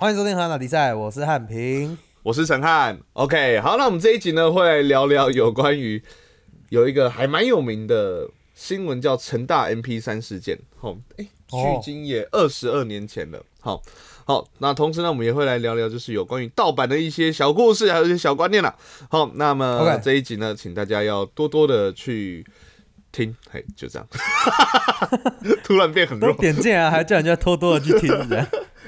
欢迎收听《韩打比赛》，我是汉平。我是陈汉，OK，好，那我们这一集呢会来聊聊有关于有一个还蛮有名的新闻，叫成大 MP 三事件。好，哎、哦距今也二十二年前了。好，好，那同时呢，我们也会来聊聊，就是有关于盗版的一些小故事，还有一些小观念啦。好，那么这一集呢，请大家要多多的去听，嘿，就这样。突然变很都弱，点进来，还叫人家偷偷的去听，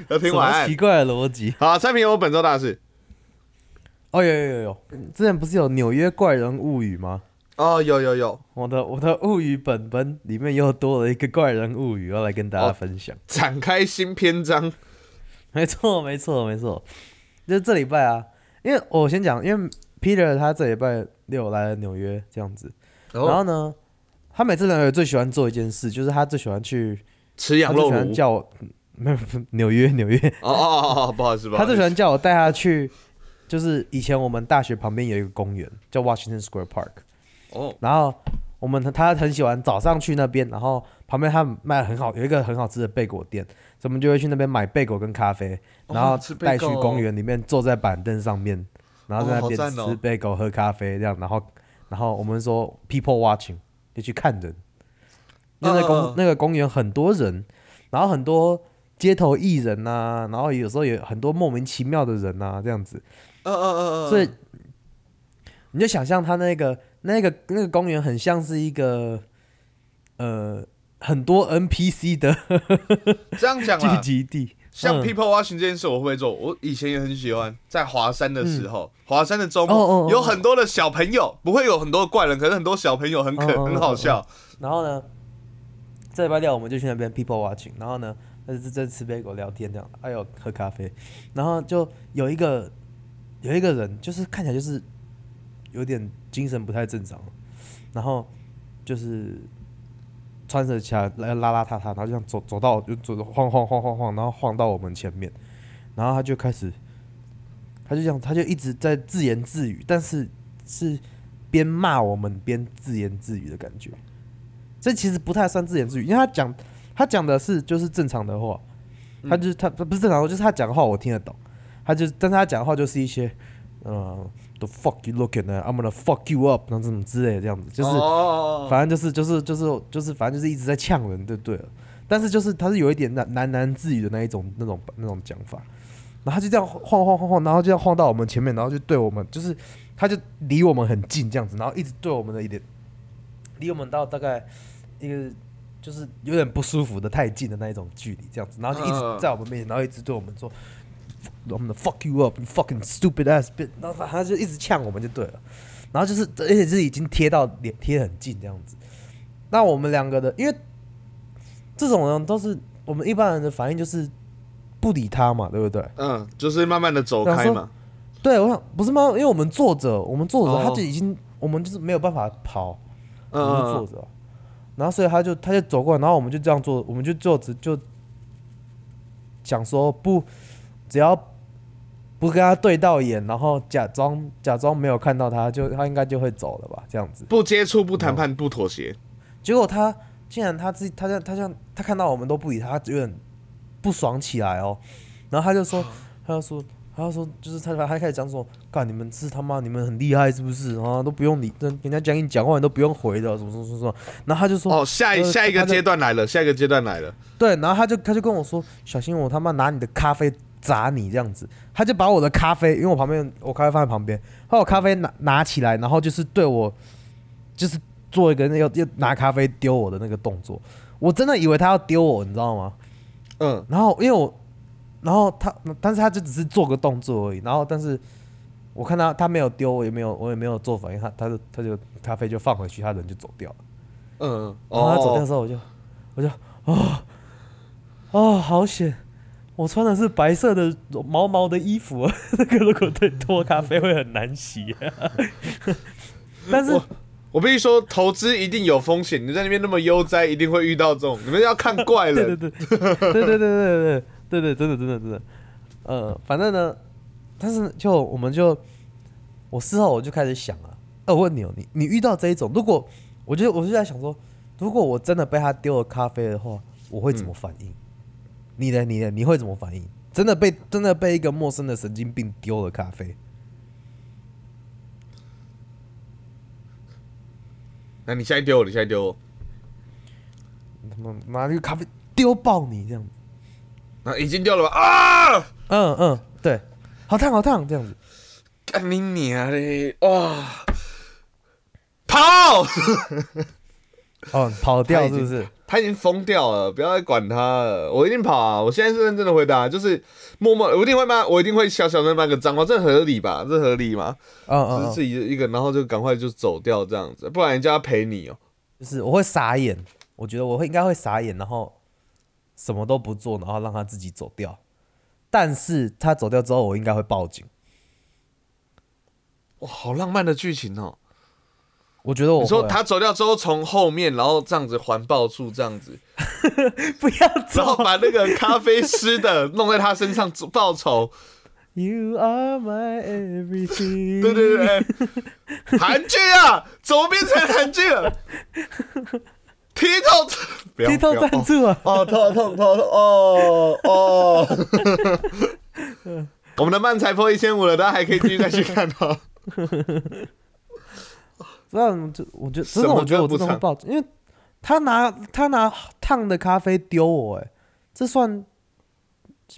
要听什晚安奇。怪的逻辑？好，三平有本周大事。哦，有有有有，之前不是有《纽约怪人物语》吗？哦，有有有，我的我的物语本本里面又多了一个怪人物语，要来跟大家哦分享。展开新篇章。没错，没错，没错，就是这礼拜啊，因为我先讲，因为 Peter 他这礼拜六来了纽约这样子，然后呢，他每次来纽约最喜欢做一件事，就是他最喜欢去，吃羊肉炉。叫我，没 有纽约纽约，哦哦哦哦，不好意思，不好意思。他最喜欢叫我带他去，就是以前我们大学旁边有一个公园叫 Washington Square Park，哦。然后我们他很喜欢早上去那边，然后旁边他卖很好有一个很好吃的贝果店，所以我们就会去那边买贝果跟咖啡，哦然后带去公园里面坐在板凳上面，然后在那边吃贝果喝咖啡这样，然后然后我们说 people watching 就去看人，那公、嗯嗯嗯。那个公园很多人，然后很多街头艺人呐、然后有时候有很多莫名其妙的人呐、这样子，嗯嗯嗯嗯，所以你就想象他那个那个那个公园很像是一个呃很多 NPC 的 这样讲聚，集地，像嗯。People watching 这件事，我会做？我以前也很喜欢，在华山的时候，华山的周哦哦哦末有很多的小朋友，不会有很多怪人，可是很多小朋友很可很好笑。然后呢，这礼拜六我们就去那边 people watching，然后呢，在在吃杯狗聊天这样，还有喝咖啡，然后就有一个有一个人，就是看起来就是有点精神不太正常，然后就是穿着起来邋邋遢遢，然后就这样走走到就走晃晃晃晃晃，然后晃到我们前面，然后他就开始，他就这样，他就一直在自言自语，但是是边骂我们边自言自语的感觉。这其实不太算自言自语，因为他讲他讲的是就是正常的话，他就是他不是正常的话，就是他讲的话我听得懂，他就但是他讲的话就是一些呃 the fuck you looking at I'm gonna fuck you up 那这种之类的这样子，就是哦。反正就是就是就是就是反正就是一直在呛人就对了，但是就是他是有一点喃喃喃自语的那一种那种那种讲法，然后他就这样晃晃晃晃，然后就这样晃到我们前面，然后就对我们就是他就离我们很近这样子，然后一直对我们的一点离我们到大概一个就是有点不舒服的太近的那一种距离这样子，然后就一嗯直在我们面前，然后一直对我们说。我们的 fuck you up，you fucking stupid ass bitch，然后反正他就一直呛我们就对了，然后就是而且是已经贴到脸贴得很近这样子。那我们两个的，因为这种人都是我们一般人的反应就是不理他嘛，对不对？嗯，就是慢慢的走开嘛。对，我想不是吗？因为我们坐着，我们坐着，哦他就已经我们就是没有办法跑，我嗯们就嗯坐着啊，然后所以他就他就走过来，然后我们就这样做，我们就坐着就想说不，只要不跟他对到眼，然后假装假装没有看到他，就他应该就会走了吧，这样子。不接触、不谈判、不妥协。结果他竟然他自己，他这样他这样，他看到我们都不理他，他有点不爽起来哦。然后他就说，他就说，他就说，就是他他开始讲说，干你们是他妈你们很厉害是不是？啊都不用理，人人家讲你讲话你都不用回的，什么什么什么。然后他就说，哦，下一呃下一个阶段来了，下一个阶段来了。对，然后他就他就跟我说，小心我他妈拿你的咖啡砸你这样子。他就把我的咖啡，因为我旁边我咖啡放在旁边，把我咖啡拿拿起来，然后就是对我就是做一个那个要拿咖啡丢我的那个动作。我真的以为他要丢我，你知道吗？嗯，然后因为我，然后他但是他就只是做个动作而已然后但是我看他他没有丢我也没有我也没有做反应他他就他就咖啡就放回去他人就走掉了。嗯然后他走掉之后我就我就哦哦好险我穿的是白色的毛毛的衣服 那个如果对拖咖啡会很难洗。但是我必须说投资一定有风险你在那边那么悠哉一定会遇到这种你们要看怪人。对对对对对对对。对对，真的真的真的，呃，反正呢，但是就我们就我事后我就开始想啊，呃，我问你哦，你你遇到这一种，如果我就我就在想说，如果我真的被他丢了咖啡的话，我会怎么反应？你呢？你呢？你会怎么反应？真的被真的被一个陌生的神经病丢了咖啡，那你现在丢我，你现在丢我，他妈拿那个咖啡丢爆你这样子。那已经掉了吧？啊！嗯嗯，对，好烫好烫这样子。干你娘嘞！哇！跑！哦，跑掉是不是？他已经疯掉了，不要再管他了。我一定跑啊！我现在是认真的回答，就是默默，我一定会骂，我一定会小小的骂个脏话，这合理吧？这合理吗？嗯嗯就是自嗯，己一个，然后就赶快就走掉这样子，不然人家要陪你哦、就是我会傻眼，我觉得我会应该会傻眼，然后什么都不做，然后让他自己走掉。但是他走掉之后，我应该会报警。哇，好浪漫的剧情哦、我觉得我你说他走掉之后，从后面，然后这样子环抱住，这样子，不要然后走把那个咖啡湿的弄在他身上报仇。，You are my everything。对对对，韩剧啊，怎么变成韩剧了？剔透，不要剃头不要赞助啊！哦，头痛头痛哦哦。我们的漫才破一千五了，大家还可以继续再去看哦。这样就我觉得真的，我觉得我不唱真的会报警，因为他拿他拿烫的咖啡丢我，哎，这算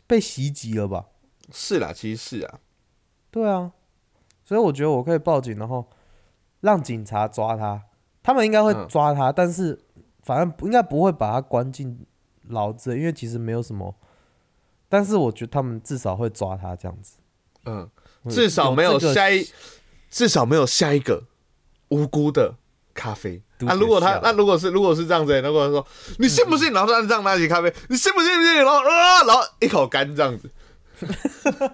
被袭击了吧？是啦，其实是啊，对啊，所以我觉得我可以报警，然后让警察抓他，他们应该会嗯抓他，但是反正应该不会把他关进牢之类，因为其实没有什么，但是我觉得他们至少会抓他这样子，嗯，至少没有这个下一，至少没有下一个无辜的咖啡。啊，如果他那如果是如果是这样子，如果说你信不信，然后他这样拿起咖啡，你信不信？不信？然后啊，然后一口干这样子，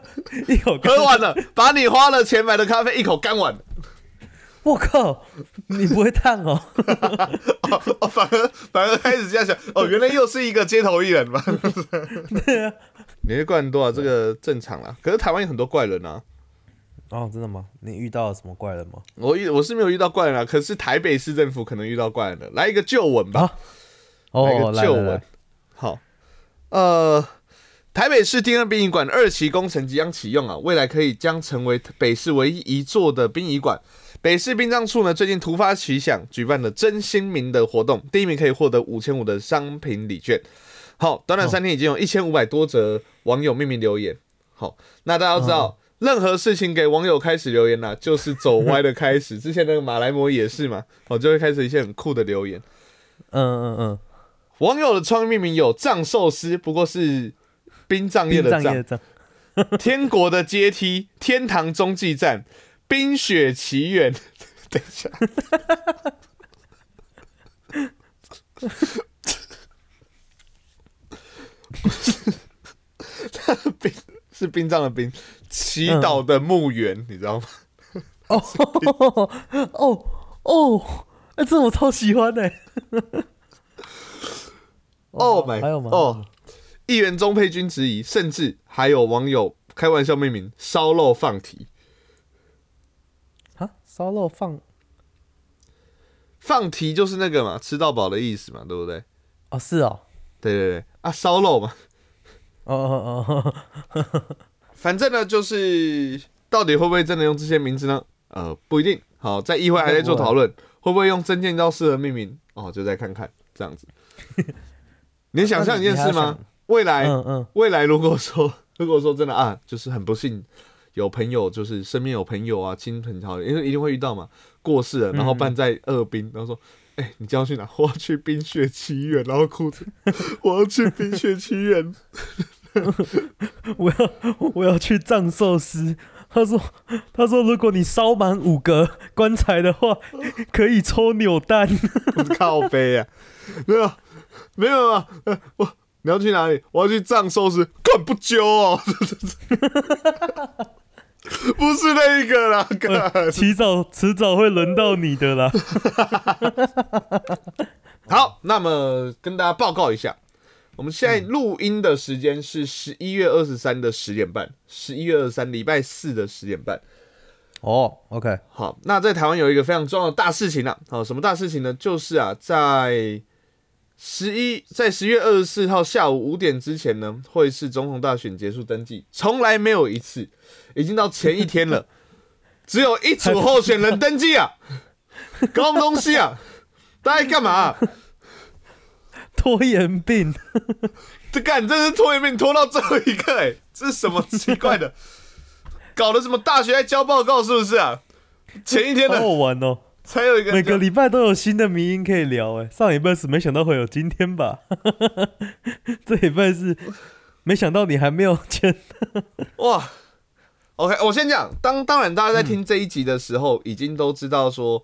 一口干喝完了，把你花了钱买的咖啡一口干完了。我靠，你不会烫哦？哦，哦反而反而开始这样想，哦，原来又是一个街头艺人嘛？对啊，你会怪人多啊，这个正常啦。可是台湾有很多怪人啊，哦，真的吗？你遇到了什么怪人吗？我遇我是没有遇到怪人啊，可是台北市政府可能遇到怪人了。来一个旧闻吧，啊哦，旧闻。好，呃，台北市第二殡仪馆二期工程即将启用啊，未来可以将成为北市唯一一座的殡仪馆。北市殡葬处呢，最近突发奇想，举办了真心名的活动，第一名可以获得五千五的商品礼券。好，短短三天已经有一千五百多则网友命名留言。好，那大家都知道，任何事情给网友开始留言呢、就是走歪的开始。之前那个马来模也是嘛，哦，就会开始一些很酷的留言。嗯嗯嗯，网友的创意命名有藏寿司，不过是殡葬业的，葬，天国的阶梯，天堂中继站，冰雪奇缘。等一下，他的冰是冰葬的冰，祈祷的墓园，你知道吗？哦哦哦，哎，这我超喜欢的。Oh my，还有吗？哦，议员中配军质疑，甚至还有网友开玩笑命名烧肉放题。啊，烧肉放放题就是那个嘛，吃到饱的意思嘛，对不对？哦，是哦，对对对，啊，烧肉嘛，哦哦哦哦，反正呢，就是到底会不会真的用这些名字呢？呃，不一定。好，在议会还在做讨论，会不会用真剑道适合命名？哦，就再看看这样子。你想象一件事吗？未来，嗯嗯，未来如果说，如果说真的啊，就是很不幸，有朋友就是身边有朋友啊，亲朋好友，因为一定会遇到嘛，过世了，然后办在二滨，然后说，哎、你将要去哪？我要去冰雪奇缘，然后哭着，我要去冰雪奇缘。我 要我要去藏寿司。他说：“他说，如果你烧满五个棺材的话，可以抽扭蛋。靠背啊，没有没有啊，呃我你要去哪里？我要去藏寿司，干不揪哦，不是那一个啦，哥迟早迟早会轮到你的啦。好，那么跟大家报告一下，我们现在录音的时间是十一月二十三的十点半，十一月二十三礼拜四的十点半。哦，OK，好，那在台湾有一个非常重要的大事情啊，好，什么大事情呢？就是啊，在十一在十月二十四号下午五点之前呢，会是总统大选结束登记，从来没有一次，已经到前一天了，只有一组候选人登记啊，搞什么东西啊？大家干嘛、拖延病，这干这是拖延病拖到最后一刻、哎，这是什么奇怪的？搞的什么大学在交报告是不是啊？前一天好好的玩哦。才有一个每个礼拜都有新的迷音可以聊哎，上礼拜是没想到会有今天吧？这礼拜是没想到你还没有签，哇，OK，我先讲，当当然大家在听这一集的时候，已经都知道说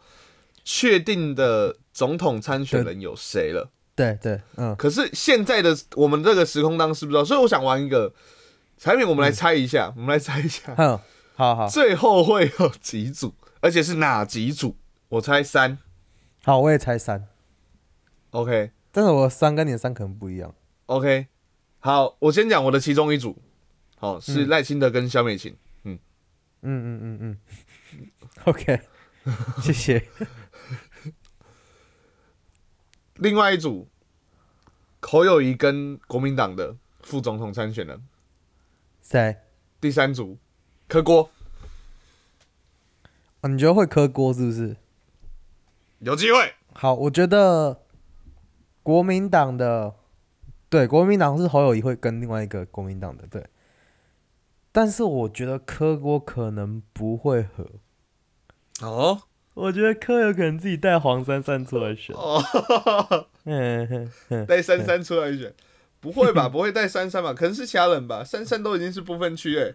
确定的总统参选人有谁了。对对，嗯，可是现在的我们这个时空当是不知道，所以我想玩一个产品，我们来猜一下，我们来猜一下，哼，好好最后会有几组，而且是哪几组？我猜三。好，我也猜三，，OK。但是我三跟你的三可能不一样。OK，好，我先讲我的其中一组，好是嗯赖清德跟萧美琴，嗯。嗯嗯嗯嗯，OK，谢谢。另外一组侯友谊跟国民党的副总统参选人，谁？第三组柯郭。哦，你觉得会磕锅是不是？有机会，好，我觉得国民党的对国民党是侯友谊会跟另外一个国民党的对，但是我觉得柯锅可能不会和，哦我觉得柯有可能自己带黄珊珊出来选。哦，带珊珊出来选，不会吧？不会带珊珊吧？可能是其他人吧？珊珊都已经是不分区哎，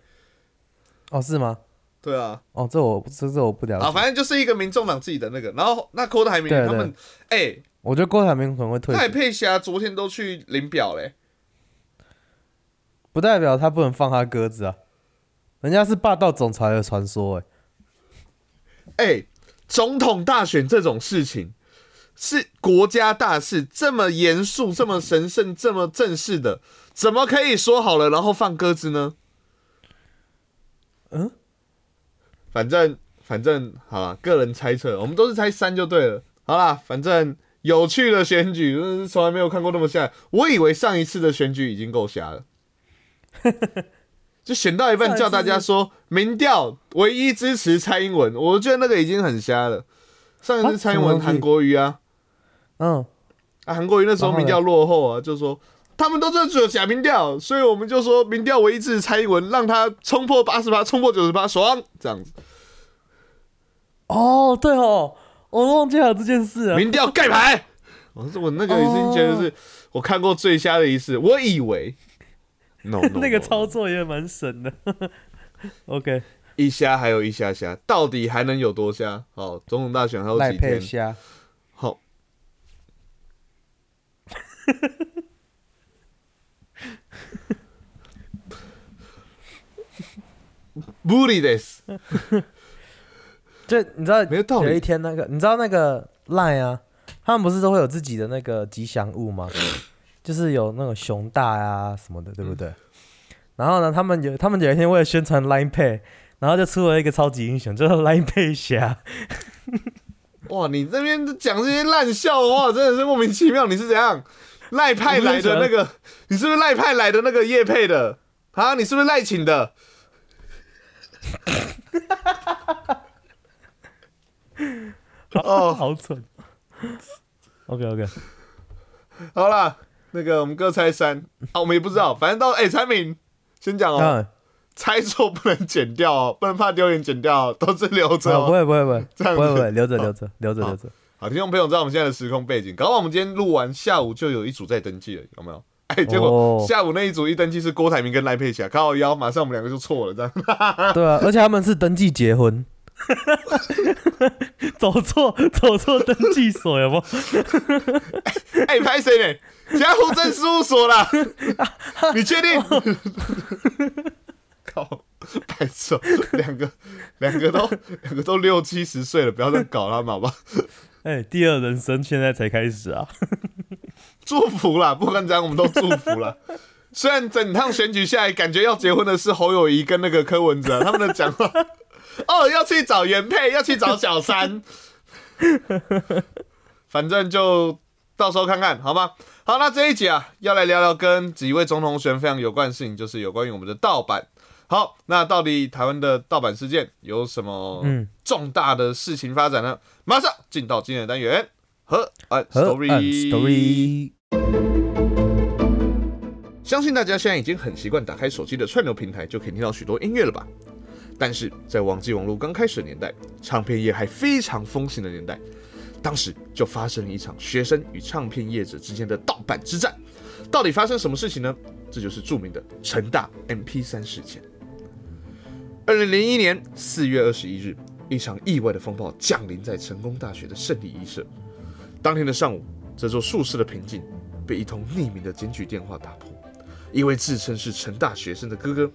哦是吗？对啊，哦，这我这这我不了解。啊，反正就是一个民众党自己的那个，然后那郭台铭他们，哎，我觉得郭台铭可能会退选，赖佩霞昨天都去领表嘞，不代表他不能放他鸽子啊。人家是霸道总裁的传说，哎，哎，总统大选这种事情是国家大事，这么严肃、这么神圣、这么正式的，怎么可以说好了然后放鸽子呢？嗯，反正反正好了，个人猜测，我们都是猜三就对了。好啦，反正有趣的选举，从来没有看过那么瞎。我以为上一次的选举已经够瞎了，就选到一半叫大家说 民调唯一支持蔡英文，我觉得那个已经很瞎了。上一次啊蔡英文韩国瑜啊，嗯，啊韩国瑜那时候民调落后啊，就说。他们都在做假民调，所以我们就说民调唯一支持蔡英文，让他冲破八十八，冲破九十八，爽这样子。哦，对哦，我都忘记还有这件事啊。民调盖牌。我说我那个已经觉得是我看过最瞎的一次，我以为 no, no, 那个操作也蛮神的。OK，一瞎还有一瞎瞎，到底还能有多瞎？好，总统大选还有赖几天？佩霞，好，不理的，就你知道没有道理有一天那个，你知道那个赖啊，他们不是都会有自己的那个吉祥物吗？就是有那种熊大啊什么的，对不对？然后呢，他们有他们有一天为了宣传 Line Pay，然后就出了一个超级英雄，叫做 Line Pay 侠。哇！你这边讲这些烂笑话，真的是莫名其妙。你是怎样赖派来的那个？你是不是赖派来的那个叶配的啊？你是不是赖请的？哦，好蠢。OK OK，好啦，那个我们各猜三。啊，我们也不知道，反正到哎，产品先讲哦，嗯，猜错不能剪掉哦，不能怕丢脸剪掉哦，都是留着好，不哦。会不会不会，这样子。不会不会，留着留着留着留着。好，听众朋友知道我们现在的时空背景，搞不好我们今天录完下午就有一组在登记了，有没有？哎，结果哦下午那一组一登记是郭台铭跟赖佩霞，靠腰，马上我们两个就错了，这样。对啊，而且他们是登记结婚，走错走错登记所有没有？哎，拍谁呢？家户政事务所啦，你确定？靠，白痴哦，两个两个都两个都六七十岁了，不要再搞他们好吧？哎、第二人生现在才开始啊！祝福啦，不管怎样，我们都祝福了。虽然整趟选举下来，感觉要结婚的是侯友谊跟那个柯文哲，他们的讲话，哦，要去找原配，要去找小三，反正就到时候看看好吗？好，那这一集啊，要来聊聊跟几位总统选非常有关的事情，就是有关于我们的盗版。好，那到底台湾的盗版事件有什么重大的事情发展呢？马上进到今天的单元和案 story。相信大家现在已经很习惯打开手机的串流平台，就可以听到许多音乐了吧？但是在网际网络刚开始的年代，唱片业还非常风行的年代，当时就发生了一场学生与唱片业者之间的盗版之战。到底发生什么事情呢？这就是著名的成大 MP3 事件。二零零一年四月二十一日，一场意外的风暴降临在成功大学的胜利一社。当天的上午，这座宿舍的平静被一通匿名的检举电话打破。一位自称是成大学生的哥哥，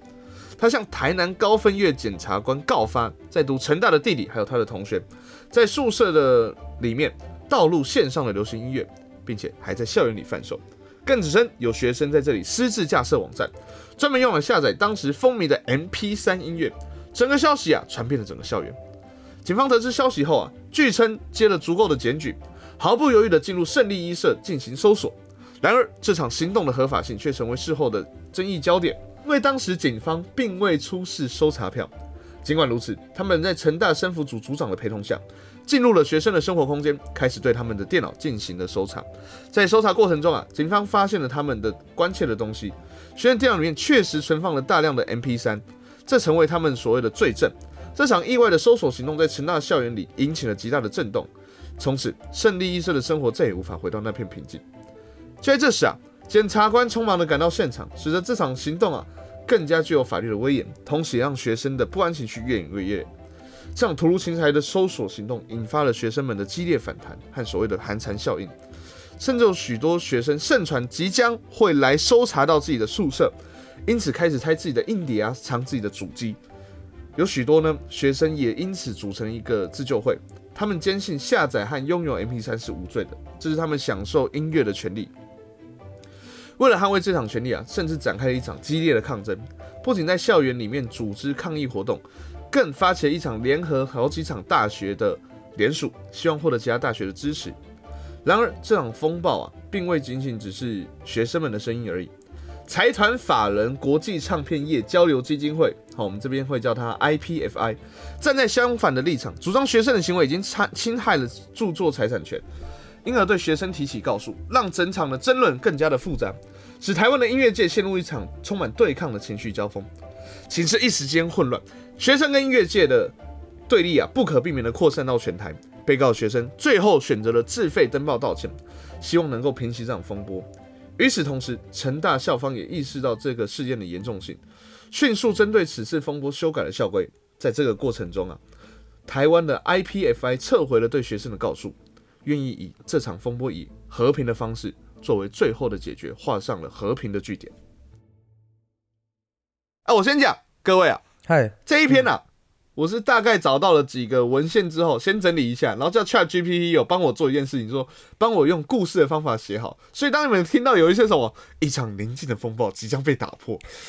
他向台南高分院检察官告发，在读成大的弟弟还有他的同学，在宿舍的里面盗录线上的流行音乐，并且还在校园里贩售。更指称有学生在这里私自架设网站。专门用来下载当时风靡的 MP3 音乐，整个消息啊传遍了整个校园。警方得知消息后啊，据称接了足够的检举，毫不犹豫地进入胜利一社进行搜索。然而，这场行动的合法性却成为事后的争议焦点，因为当时警方并未出示搜查票。尽管如此，他们在成大生服组组长的陪同下。进入了学生的生活空间，开始对他们的电脑进行了搜查。在搜查过程中啊，警方发现了他们的关切的东西。学生电脑里面确实存放了大量的 MP3，这成为他们所谓的罪证。这场意外的搜索行动在成大校园里引起了极大的震动。从此，胜利医生的生活再也无法回到那片平静。就在这时啊，检察官匆忙地赶到现场，使得这场行动啊更加具有法律的威严，同时也让学生的不安情绪越演越烈。这样突如其来的搜索行动引发了学生们的激烈反弹和所谓的寒蝉效应，甚至有许多学生盛传即将会来搜查到自己的宿舍，因此开始拆自己的硬碟啊，藏自己的主机。有许多呢学生也因此组成一个自救会，他们坚信下载和拥有 MP3 是无罪的，这是他们享受音乐的权利。为了捍卫这场权利啊，甚至展开了一场激烈的抗争，不仅在校园里面组织抗议活动。更发起了一场联合好几场大学的联署，希望获得其他大学的支持。然而，这场风暴啊，并未仅仅只是学生们的声音而已。财团法人国际唱片业交流基金会，好，我们这边会叫它 IPFI，站在相反的立场，主张学生的行为已经侵侵害了著作财产权，因而对学生提起告诉，让整场的争论更加的复杂，使台湾的音乐界陷入一场充满对抗的情绪交锋，形势一时间混乱。学生跟音乐界的对立啊，不可避免的扩散到全台。被告学生最后选择了自费登报道歉，希望能够平息这场风波。与此同时，成大校方也意识到这个事件的严重性，迅速针对此次风波修改了校规。在这个过程中啊，台湾的 IPFI 撤回了对学生的告诉，愿意以这场风波以和平的方式作为最后的解决，画上了和平的句点。啊，我先讲，各位啊。嗨，这一篇呢，我是大概找到了几个文献之后，先整理一下，然后叫 Chat GPT 有帮我做一件事情，说帮我用故事的方法写好。所以当你们听到有一些什么一场宁静的风暴即将被打破，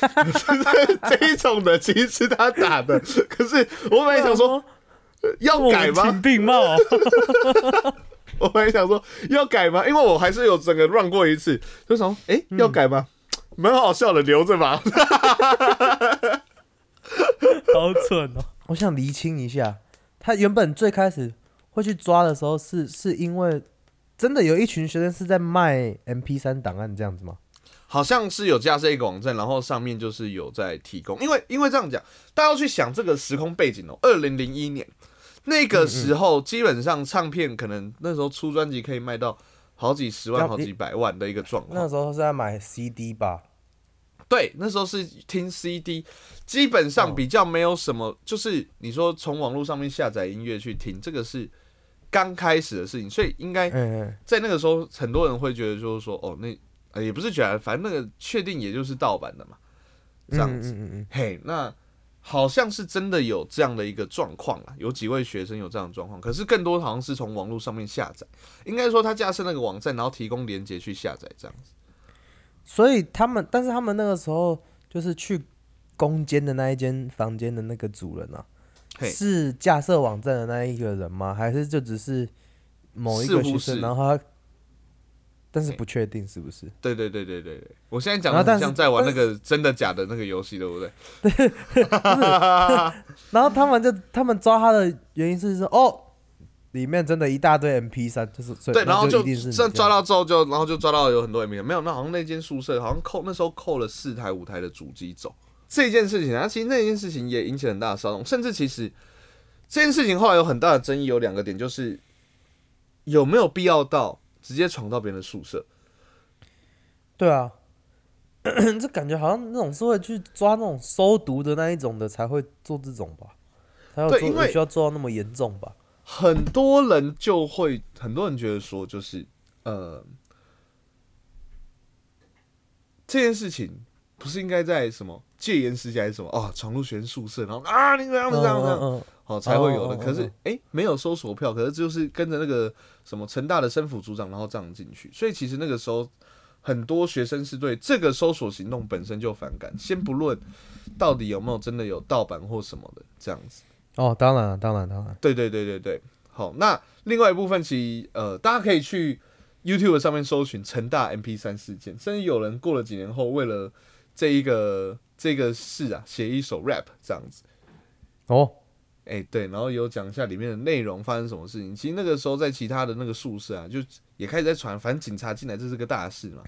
这一种的，其实是他打的。可是我本来想说 要改吗？病貌。我本来想说要改吗？因为我还是有整个 run 过一次，就说哎要改吗？蛮好笑的，留着吧。好蠢哦！我想厘清一下，他原本最开始会去抓的时候，是是因为真的有一群学生是在卖 MP 三档案这样子吗？好像是有架设一个网站，然后上面就是有在提供。因为因为这样讲，大家要去想这个时空背景哦。二零零一年那个时候，基本上唱片可能那时候出专辑可以卖到好几十万、好几百万的一个状况。那时候是在买 CD 吧？对，那时候是听 CD，基本上比较没有什么，就是你说从网络上面下载音乐去听，这个是刚开始的事情，所以应该在那个时候，很多人会觉得就是说，哦，那也不是觉得，反正那个确定也就是盗版的嘛，这样子。嘿，那好像是真的有这样的一个状况啊，有几位学生有这样的状况，可是更多好像是从网络上面下载，应该说他架设那个网站，然后提供连接去下载这样子。所以他们，但是他们那个时候就是去攻坚的那一间房间的那个主人啊，是架设网站的那一个人吗？还是就只是某一个学生？然后他但是不确定是不是？对对对对对对，我现在讲的像在玩那个真的假的那个游戏，对不对？然后他们就他们抓他的原因是说，哦，里面真的一大堆 MP 三，就是对，然后就这抓到之后就，然后就抓到有很多 M P 三没有，那好像那间宿舍好像扣那时候扣了四台五台的主机走这件事情啊，其实那件事情也引起很大的骚动，甚至其实这件事情后来有很大的争议，有两个点，就是有没有必要到直接闯到别人的宿舍？对啊，这感觉好像那种是会去抓那种收毒的那一种的才会做这种吧，才有做对因为需要做到那么严重吧？很多人就会，很多人觉得说，就是呃，这件事情不是应该在什么戒严时期还是什么哦，闯入学生宿舍，然后啊，你怎样子这样这样，嗯嗯好、才会有的。哦哦哦可是哦哎、诶没有收索票，可是就是跟着那个什么成大的生辅组长，然后这样进去。所以其实那个时候很多学生是对这个搜索行动本身就反感，先不论到底有没有真的有盗版或什么的这样子。哦，当然了，当然当然，对对对对对，好，那另外一部分其实呃，大家可以去 YouTube 上面搜寻成大 MP 三事件，甚至有人过了几年后，为了这一个这个事啊，写一首 rap 这样子。哦，哎、对，然后有讲一下里面的内容发生什么事情。其实那个时候在其他的那个宿舍啊，就也开始在传，反正警察进来这是个大事嘛。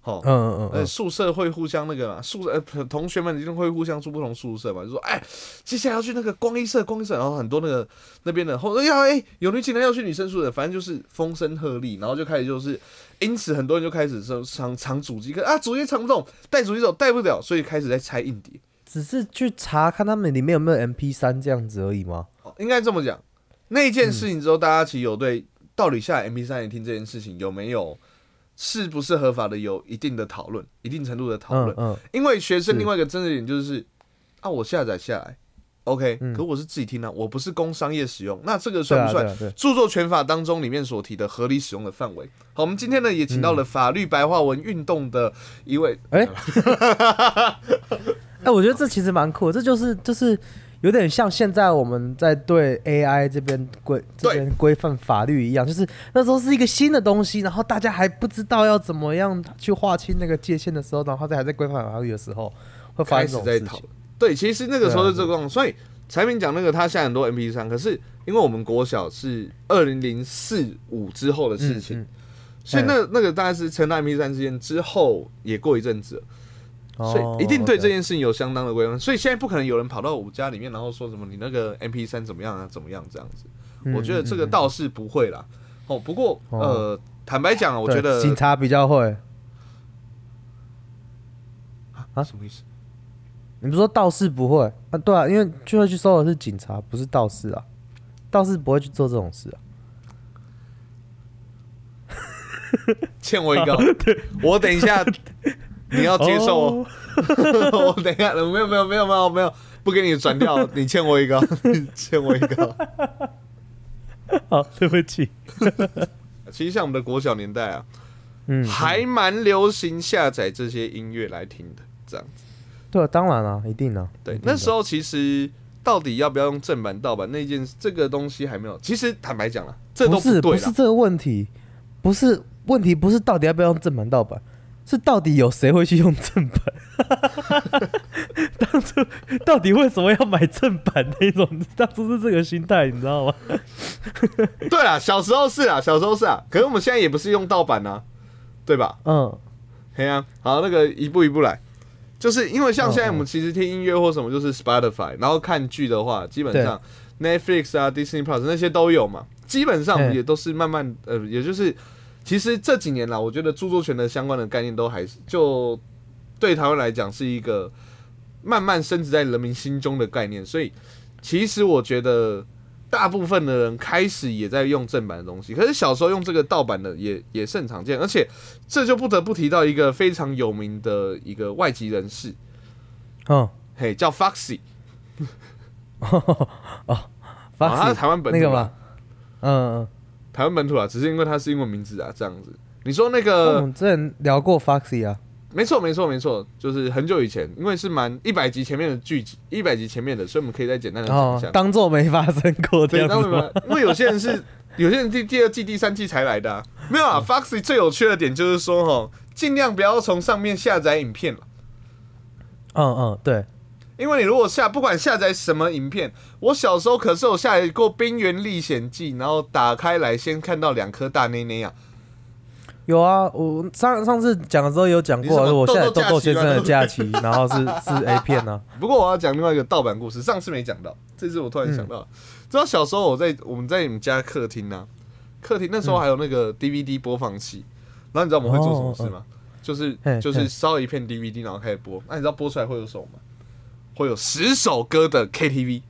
好、嗯嗯嗯宿舍会互相那个嘛，宿舍呃同学们一定会互相住不同宿舍嘛，就说哎，接下来要去那个光一社，光一社，然后很多那个那边的后要哎有女警察要去女生宿舍，反正就是风声鹤唳，然后就开始就是，因此很多人就开始说藏藏主机，可啊主机藏不动，带主机走带不了，所以开始在拆硬碟。只是去查看他们里面有没有 MP 三这样子而已吗？哦应该这么讲，那件事情之后，大家其实有对到底下载 MP 三也听这件事情有没有是不是合法的有一定的讨论，一定程度的讨论。嗯嗯，因为学生另外一个争议点就是，啊，我下载下来，OK，、嗯。可我是自己听啊，我不是供商业使用，那这个算不算著作权法当中里面所提的合理使用的范围？好，我们今天呢也请到了法律白话文运动的一位，哎 哎，我觉得这其实蛮酷，这就是就是有点像现在我们在对 AI 这边规这边规范法律一样，就是那时候是一个新的东西，然后大家还不知道要怎么样去划清那个界限的时候，然后在还在规范法律的时候，会发开生这种。对，其实那个时候是这个状况，所以柴明讲那个他下很多 MP 三，可是因为我们国小是二零零四五之后的事情，嗯所以那那个大概是成大 MP 三事件之后也过一阵子了。哦所以一定对这件件事情有相当的规范，所以现在不可能有人跑到我家里面，然后说什么你那个 M P 三怎么样啊，怎么样这样子。我觉得这个倒是不会啦。哦，不过哦呃，坦白讲啊，我觉得警察比较会。啊什么意思？你不是说道士不会啊？对啊，因为就会去搜的是警察，不是道士啊。道士不会去做这种事啊。欠我一个，我等一下 你要接受哦。我等一下，没有没有没有没有没有，不给你转掉，你欠我一个，你欠我一个。好，对不起。其实像我们的国小年代啊，嗯，还蛮流行下载这些音乐来听的，这样子。对啊，当然啊，一定啊。对那时候其实到底要不要用正版盗版那件这个东西还没有。其实坦白讲了，这都不是。不是这个问题，不是问题，不是到底要不要用正版盗版，是到底有谁会去用正版？当初到底为什么要买正版那种？当初是这个心态，你知道吗？对啊，小时候是啊，小时候是啊，可是我们现在也不是用盗版啊，对吧？嗯，嘿啊，好，那个一步一步来，就是因为像现在我们其实听音乐或什么就是 Spotify，然后看剧的话，基本上 Netflix 啊、Disney Plus 那些都有嘛，基本上嗯也都是慢慢呃，也就是其实这几年啦，我觉得著作权的相关的概念都还是就对台湾来讲是一个慢慢升值在人民心中的概念，所以其实我觉得。大部分的人开始也在用正版的东西，可是小时候用这个盗版的也也是很常见，而且这就不得不提到一个非常有名的一个外籍人士，嗯，嘿，叫 Foxy，哦，啊，他是台湾本土啦那个嘛，嗯嗯，台湾本土啊，只是因为它是英文名字啊，这样子。你说那我个，们之前聊过 Foxy 啊，没错没错没错，就是很久以前，因为是蛮一百集前面的剧集，一百集前面的，所以我们可以再简单的讲一下，。哦当做没发生过这，样子因为有些人是 有些人第第二季、第三季才来的、啊，没有啊，Foxy 最有趣的点就是说，哈，尽量不要从上面下载影片了。嗯嗯，对，因为你如果下不管下载什么影片，我小时候可是有下载过《冰原历险记》，然后打开来先看到两颗大内内啊。有啊，我上上次讲的时候有讲过，你什么我现在豆豆先生的假假期，然后是是 A 片呢、不过我要讲另外一个盗版故事，上次没讲到，这次我突然想到，知道小时候我在我们在你们家客厅呢、客厅那时候还有那个 DVD 播放器，然后你知道我们会做什么事吗？就是就是嘿烧一片 DVD，然后开始播。那、你知道播出来会有什么吗？会有十首歌的 KTV。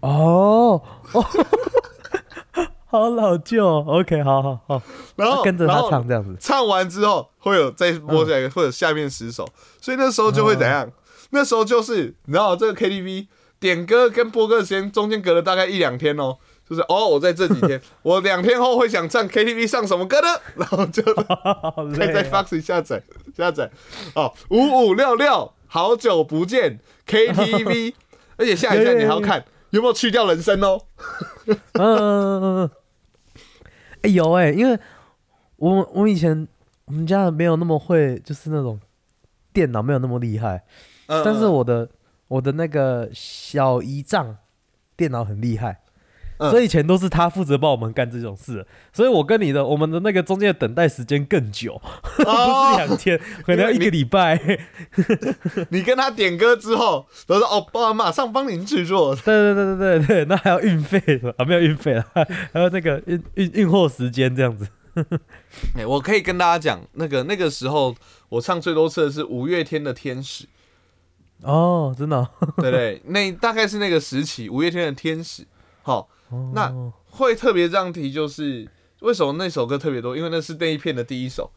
哦哦，好老旧哦。OK，好好好，然后跟着他唱这样子。唱完之后会有再播下来，会有下面十首，所以那时候就会怎样？那时候就是你知道这个 KTV 点歌跟播歌的时间中间隔了大概一两天哦，就是哦，我在这几天，我两天后会想唱 KTV 唱什么歌呢？然后就 好可以在累啊 Foxy 下载下载哦，五五六六，好久不见 KTV，而且下一站你还要看有没有去掉人声哦。嗯哎、有哎、因为我我以前我们家没有那么会，就是那种电脑没有那么厉害，嗯但是我的我的那个小姨丈电脑很厉害。嗯所以以前都是他负责帮我们干这种事，所以我跟你的我们的那个中间的等待时间更久，不哦是两天，可能要一个礼拜。你跟他 点歌之后，他说哦，帮马上帮您制作。对对对对对对，那还要运费的啊，没有运费了，还有那个运运运货时间这样子。哎、我可以跟大家讲，那个那个时候我唱最多次的是五月天的《天使》，哦，真的哦、对对？那大概是那个时期，五月天的《天使》。好，那哦会特别这样提，就是为什么那首歌特别多？因为那是那一片的第一首。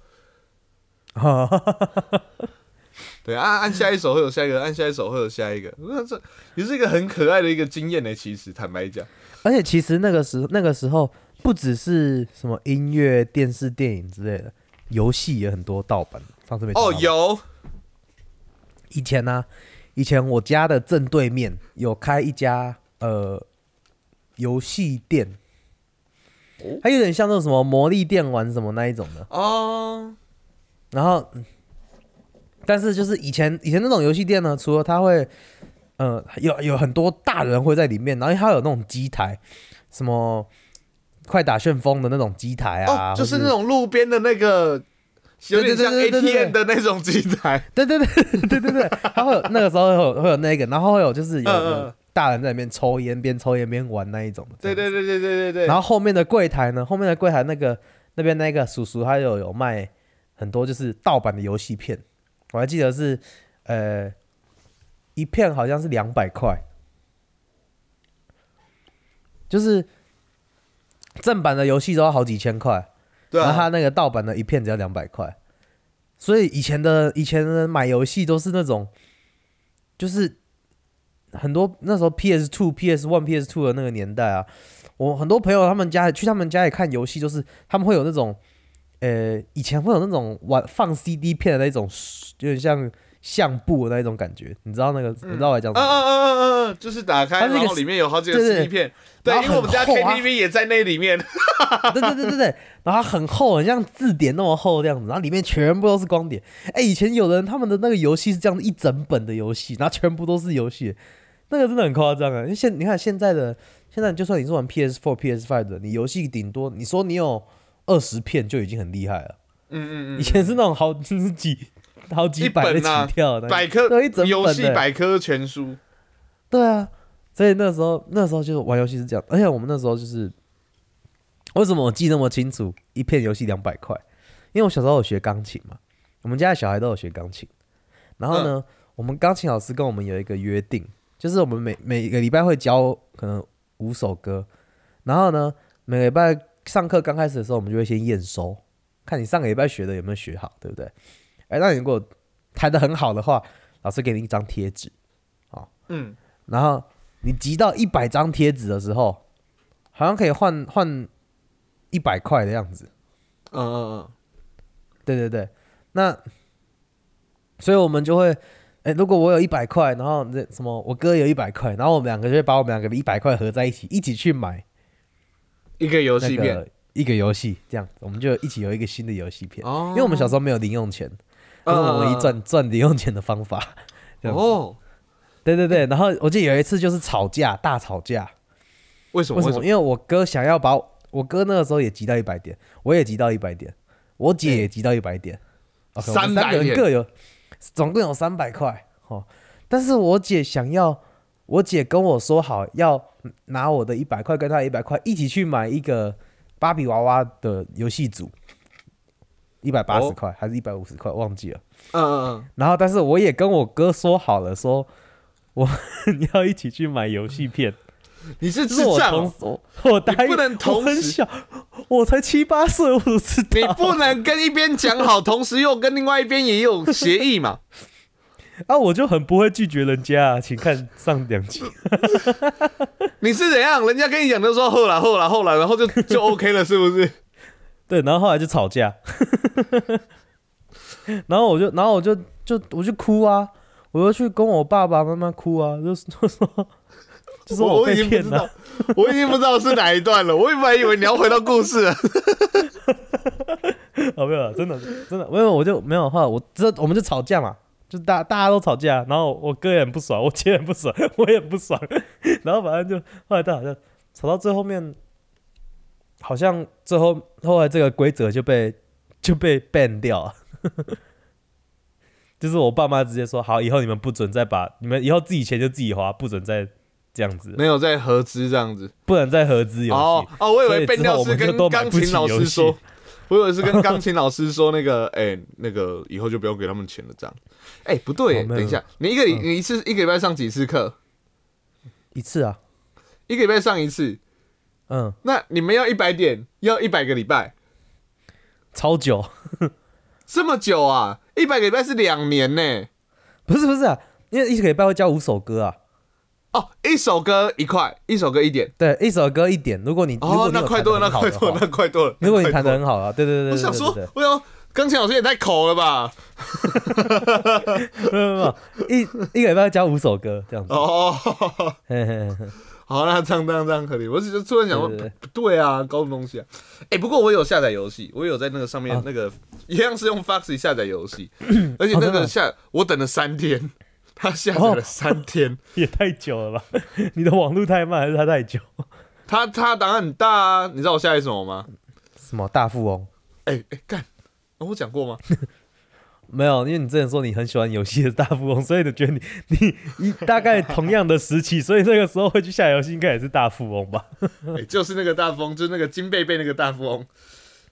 对，按按下一首会有下一个，按下一首会有下一个。那这也是一个很可爱的一个经验呢。其实坦白讲，而且其实那个时那个时候不只是什么音乐、电视、电影之类的，游戏也很多盗版。上次没哦，有以前呢、以前我家的正对面有开一家呃游戏店，哦它有点像那种什么魔力电玩什么那一种的。哦，然后，嗯但是就是以前以前那种游戏店呢，除了它会，呃，有有很多大人会在里面，然后它有那种机台，什么快打旋风的那种机台啊，哦，就是那种路边的那个，有点像 ATM 的那种机台。对对对对对对，它会有那个时候会有会有那个，然后会有就是有有大人在里面抽烟，边抽烟边玩那一种。对对对对对对对。然后后面的柜台呢，后面的柜台那个那边那个叔叔他有有卖很多就是盗版的游戏片，我还记得是呃一片好像是两百块，就是正版的游戏都要好几千块，对然后他啊，那个盗版的一片只要两百块，所以以前的以前的买游戏都是那种，就是很多那时候 PS Two、PS One、PS Two 的那个年代啊，我很多朋友他们家去他们家里看游戏，就是他们会有那种，呃，以前会有那种玩放 CD 片的那种，有点像相簿的那种感觉，你知道那个，你知道我讲什么？嗯嗯嗯嗯嗯嗯，就是打开，然后里面有好几个 CD 片。对因为我们家 KTV 也在那里面。对对对对对，然后它很厚，很像字典那么厚这样子，然后里面全部都是光碟。哎，以前有人他们的那个游戏是这样子一整本的游戏，然后全部都是游戏，那个真的很夸张啊！因为现你看现在的现在，就算你是玩 PS Four、PS Five 的，你游戏顶多你说你有二十片就已经很厉害了。嗯嗯嗯以前是那种好就是几好几百的起跳的，百科对一整游戏百科全书。对啊，所以那时候那时候就是玩游戏是这样，而且我们那时候就是为什么我记那么清楚，一片游戏两百块，因为我小时候有学钢琴嘛，我们家的小孩都有学钢琴，然后呢，我们钢琴老师跟我们有一个约定，就是我们每每个礼拜会教可能五首歌，然后呢，每个礼拜上课刚开始的时候，我们就会先验收，看你上个礼拜学的有没有学好，对不对？哎，那你如果弹的很好的话，老师给你一张贴纸。嗯，然后你集到一百张贴纸的时候，好像可以换换一百块的样子。嗯嗯嗯对对对，那所以我们就会，哎，如果我有一百块，然后那什么，我哥有一百块，然后我们两个就会把我们两个的一百块合在一起，一起去买一个游戏片个。一个游戏，这样我们就一起有一个新的游戏片。哦因为我们小时候没有零用钱，这是我们一赚赚零用钱的方法。哦，对对对，然后我记得有一次就是吵架，大吵架。为什么？为什么？因为我哥想要把我我哥那个时候也集到一百点，我也集到一百点，我姐也集到一百点。三个300点人各有，总共有三百块。哦，但是我姐想要，我姐跟我说好要拿我的一百块跟她一百块一起去买一个芭比娃娃的游戏组，一百八十哦块还是一百五十块，忘记了。嗯嗯嗯，然后，但是我也跟我哥说好了，说我 们要一起去买游戏片。你是我智障我我答应，不能同时小，我才七八岁，我都知道。你不能跟一边讲好，同时又跟另外一边也有协议嘛？啊，我就很不会拒绝人家啊，请看上两集。你是怎样？人家跟你讲的说后来后来后来，然后就就 OK 了，是不是？对，然后后来就吵架，然后我就，然后我就就我就哭啊，我就去跟我爸爸妈妈哭啊，就就说就说我我已被骗了经不知道，，我已经不知道是哪一段了。我本来以为你要回到故事了。哦，没有了，真的真的，没有，我就没有。后来我这我们就吵架嘛，就大大家都吵架，然后我哥也很不爽，我姐也很不爽，我也不爽，然后反正就后来他好像吵到最后面，好像最后后来这个规则就被就被 ban 掉了。就是我爸妈直接说好，以后你们不准再把你们以后自己钱就自己花，不准再这样子，没有在合资这样子。不能再合资游戏。哦哦，我以为所以之后变调是我们就跟钢琴老师说，我以为是跟钢琴老师说那个，哎、那个以后就不用给他们钱了，这样。哎、不对、哦等一下，你一个礼嗯你一次一个礼拜上几次课？一次啊，一个礼拜上一次，嗯，那你们要一百点，要一百个礼拜，超久。这么久啊？一百个礼拜是两年呢、不是不是啊，因为一个礼拜会教五首歌啊。哦，一首歌一块，一首歌一点。对，一首歌一点。如果你哦，那快多了，那快多了，那快多了。如果你弹的很好啊，对对对我想说我想钢琴老师也太口了吧？对，没有没有，一一个礼拜会教五首歌这样子。哦，好，那这样这样这样可以。我只是突然想说，不不对啊，搞什么东西啊？哎、不过我有下载游戏，我有在那个上面、啊那个一样是用 Foxy 下载游戏，而且那个下、我等了三天，他下载了三天，也太久了吧？你的网络太慢还是他太久？他他档案很大啊。你知道我下载什么吗？什么大富翁？哎、哎干、哦我讲过吗？没有，因为你之前说你很喜欢游戏的大富翁，所以就觉得你你一大概同样的时期，所以那个时候会去下游戏，应该也是大富翁吧？哎、就是那个大富翁，就是那个金贝贝那个大富翁，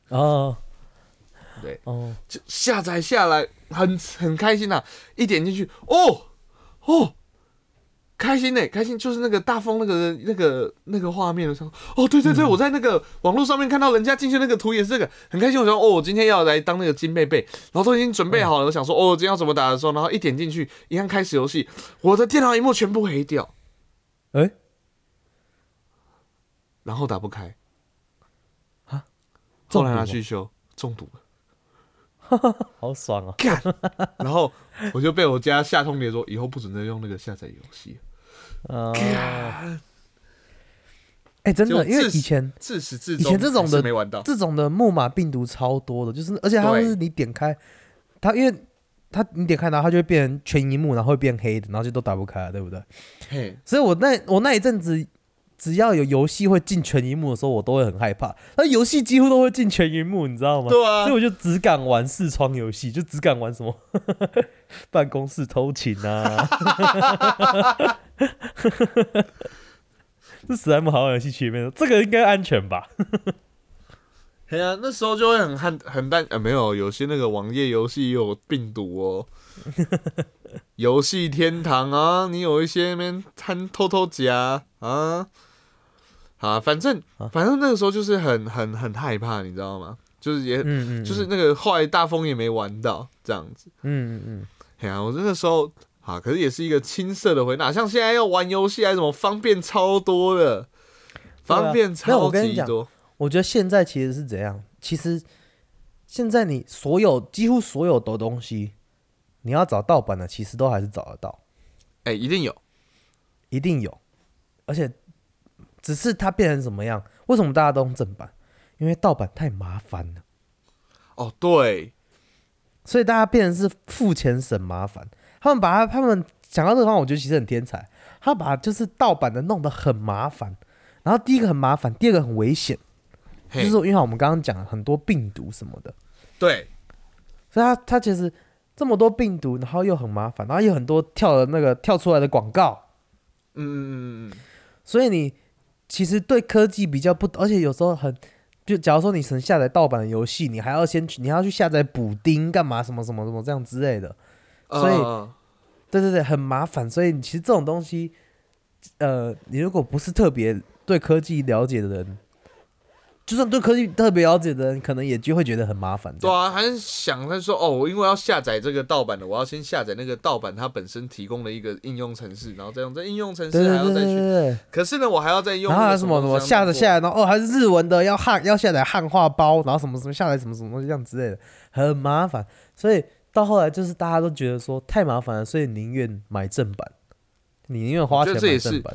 哦，对，哦，就下载下来很很开心呐、啊，一点进去，哦哦，开心呢、开心就是那个大风那个那个那个画面，的时候，哦，对对对，我在那个网络上面看到人家进去那个图也是这个，很开心。我想说，哦，我今天要来当那个金贝贝，然后都已经准备好了，我想说，哦，今天要怎么打的时候，然后一点进去，一样开始游戏，我的电脑荧幕全部黑掉，哎，然后打不开，啊，后来拿去修，中毒了。好爽哦！干，然后我就被我家下通牒说，以后不准再用那个下载游戏。哎，真的，因为以前自始至终以前这种的没玩到，这种的木马病毒超多的，就是而且它是你点开它，因为它你点开然后它就会变成全荧幕，然后会变黑的，然后就都打不开了，对不对？嘿，所以我那我那一阵子，只要有游戏会进全荧幕的时候，我都会很害怕。那游戏几乎都会进全荧幕，你知道吗？对啊所以我就只敢玩视窗游戏，就只敢玩什么 办公室偷情啊。这史莱姆好玩游戏区里面的，这个应该安全吧？嘿啊，那时候就会很很很担呃，没有，有些那个网页游戏也有病毒哦。游戏天堂啊，你有一些那边贪偷偷夹啊，啊，反正啊反正那个时候就是很很很害怕，你知道吗？就是也、嗯嗯，就是那个后来大风也没玩到这样子。嗯嗯嗯，哎呀，我那个时候啊，可是也是一个青涩的回忆，哪像现在要玩游戏还是什么方便超多的，方便超我跟你讲级多。我觉得现在其实是怎样？其实现在你所有几乎所有的东西，你要找盗版的，其实都还是找得到。哎、一定有。一定有，而且只是它变成什么样？为什么大家都用正版？因因为盗版太麻烦了，哦，对，所以大家变成是付钱省麻烦。他们把它，他们讲到这个方法，我觉得其实很天才。他把就是盗版的弄得很麻烦，然后第一个很麻烦，第二个很危险，就是因为我们刚刚讲了很多病毒什么的，对，所以他他其实这么多病毒，然后又很麻烦，然后又很多跳的那个跳出来的广告，嗯嗯嗯嗯嗯，所以你其实对科技比较不，而且有时候很，就假如说你曾下载盗版的游戏，你还要先去，你还要去下载补丁干嘛什么什么什么这样之类的，所以呃对对对，很麻烦。所以其实这种东西，呃，你如果不是特别对科技了解的人，就算对科技特别了解的人，可能也就会觉得很麻烦。对啊，还是想他说哦，我因为要下载这个盗版的，我要先下载那个盗版它本身提供的一个应用程式，然后再用这应用程式还要再去。可是呢，我还要再用然后还什么什么下载下来，然后哦还是日文的，要汉要下载汉化包，然后什么什么下载什么什么东西这样之类的，很麻烦。所以到后来就是大家都觉得说太麻烦了，所以宁愿买正版，你宁愿花钱买正版。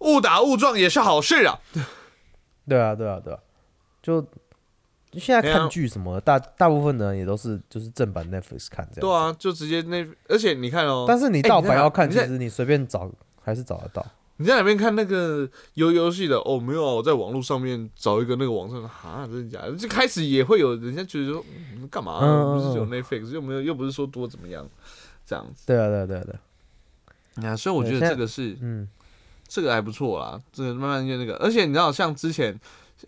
误打误撞也是好事啊。对啊，对啊，对啊，就就现在看剧什么的，大大部分的人也都是就是正版 Netflix 看这样。对。啊，就直接那，而且你看哦，但是你盗版要看，其实你随便找还是找得到。你在哪边看那个游游戏的？哦，没有啊，我在网络上面找一个那个网站，哈，真的假的？就开始也会有人家觉得说，嗯，干嘛、不是有嗯 Netflix，又没有，又不是说多怎么样，这样子。对啊，对啊，对啊，对啊。啊，所以我觉得这个是嗯，这个还不错啦，这个慢慢就那个，而且你知道，像之前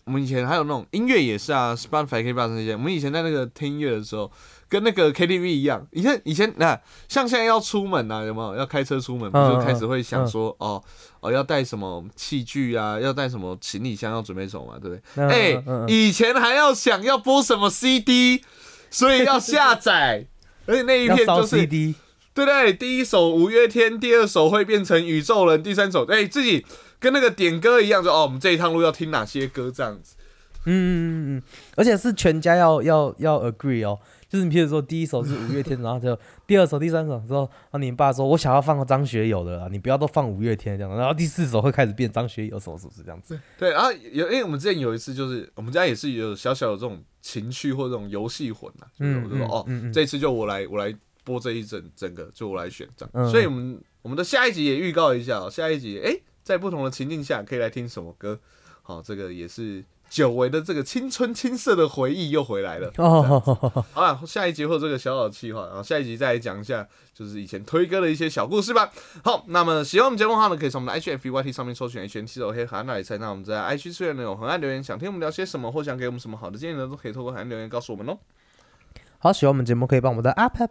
我们以前还有那种音乐也是啊，Spotify、K 八那些，我们以前在那个听音乐的时候，跟那个 KTV 一样，以前以前那、像现在要出门啊，有没有？要开车出门，不嗯就开始会想说，哦哦要带什么器具啊，要带什么行李箱，要准备什么嘛，对不对？嗯哎、嗯嗯嗯。以前还要想要播什么 CD，所以要下载，而且那一片就是对不对？第一首五月天，第二首会变成宇宙人，第三首哎、自己跟那个点歌一样，就哦，我们这一趟路要听哪些歌这样子。嗯嗯嗯嗯，而且是全家要要要 agree 哦，就是你譬如说第一首是五月天，然后就第二首、第三首之后，然后你爸说我想要放张学友的啦，你不要都放五月天这样，然后第四首会开始变张学友什么什么是这样子。对，然后有因为我们之前有一次就是我们家也是有小小的这种情绪或这种游戏魂呐、就是我就说、哦，嗯嗯这次就我来我来播这一整整个，就我来选这样。嗯所以我们我们的下一集也预告一下哦，下一集哎、在不同的情境下可以来听什么歌，好、这个也是。久违的这个青春青涩的回忆又回来了。哦，好了，下一集会有这个小小的计划，然后下一集再来讲一下，就是以前推歌的一些小故事吧。好，那么喜欢我们节目的话呢，可以从我们的 H F B Y T 上面搜寻 H N T 手黑海岸奶菜。那我们在 I G 资源内有河岸留言，想听我们聊些什么，或想给我们什么好的建议呢，都可以透过海岸留言告诉我们哦。好，喜欢我们节目可以帮我们的 App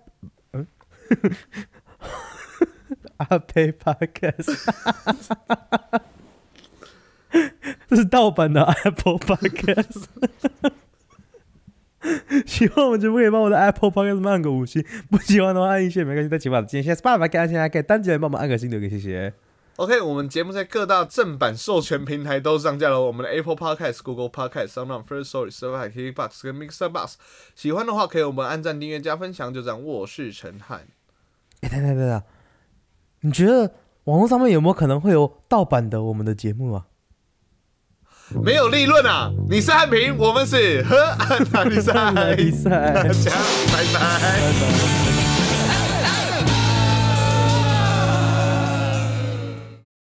Apple Podcast，这是盗版的 Apple Podcast。喜欢我们节目可以帮我的 Apple Podcast 按个五星，不喜欢的话按一星没关系。但起码今天现在 Spotify 给现在可以单击来帮我们按个星留个谢谢。OK，我们节目在各大正版授权平台都上架了，我们的 Apple Podcast、Google Podcast、SoundOn、First Story、Spotify、KKBox 跟 Mixer Box。喜欢的话，可以我们按赞、订阅、加分享。就这样，我是陈汉。哎、等等等等，你觉得网络上面有没有可能会有盗版的我们的节目啊？没有利润啊！你是汉平，我们是河岸大比赛，比赛 大家拜拜。拜拜。